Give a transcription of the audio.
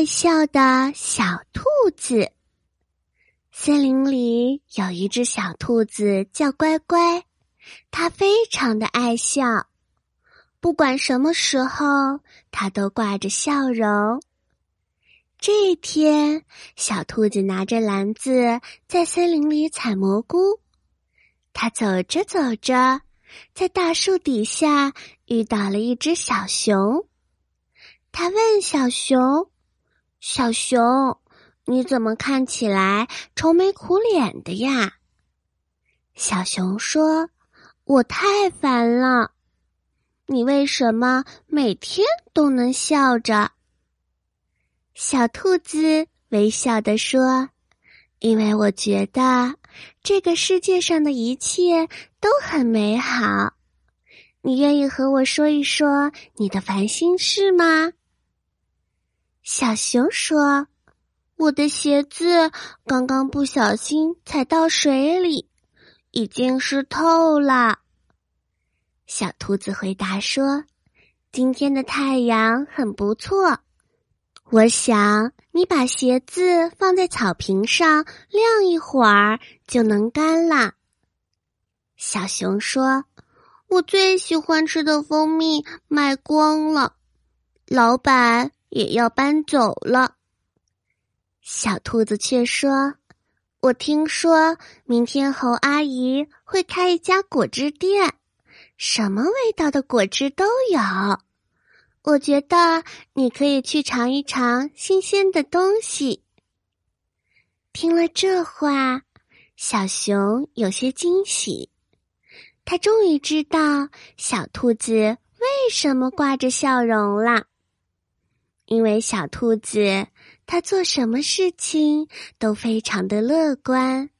爱笑的小兔子。森林里有一只小兔子叫乖乖，它非常的爱笑，不管什么时候，它都挂着笑容。这一天，小兔子拿着篮子在森林里采蘑菇。它走着走着，在大树底下遇到了一只小熊。他问小熊：“小熊。”你怎么看起来愁眉苦脸的呀？小熊说：“我太烦了。”你为什么每天都能笑着？小兔子微笑的说：“因为我觉得这个世界上的一切都很美好。”你愿意和我说一说你的烦心事吗？小熊说。我的鞋子刚刚不小心踩到水里，已经湿透了。小兔子回答说：“今天的太阳很不错，我想你把鞋子放在草坪上晾一会儿就能干了。”小熊说：“我最喜欢吃的蜂蜜卖光了，老板也要搬走了。”小兔子却说：“我听说明天猴阿姨会开一家果汁店，什么味道的果汁都有。我觉得你可以去尝一尝新鲜的东西。”听了这话，小熊有些惊喜，他终于知道小兔子为什么挂着笑容了，因为小兔子。它做什么事情都非常的乐观。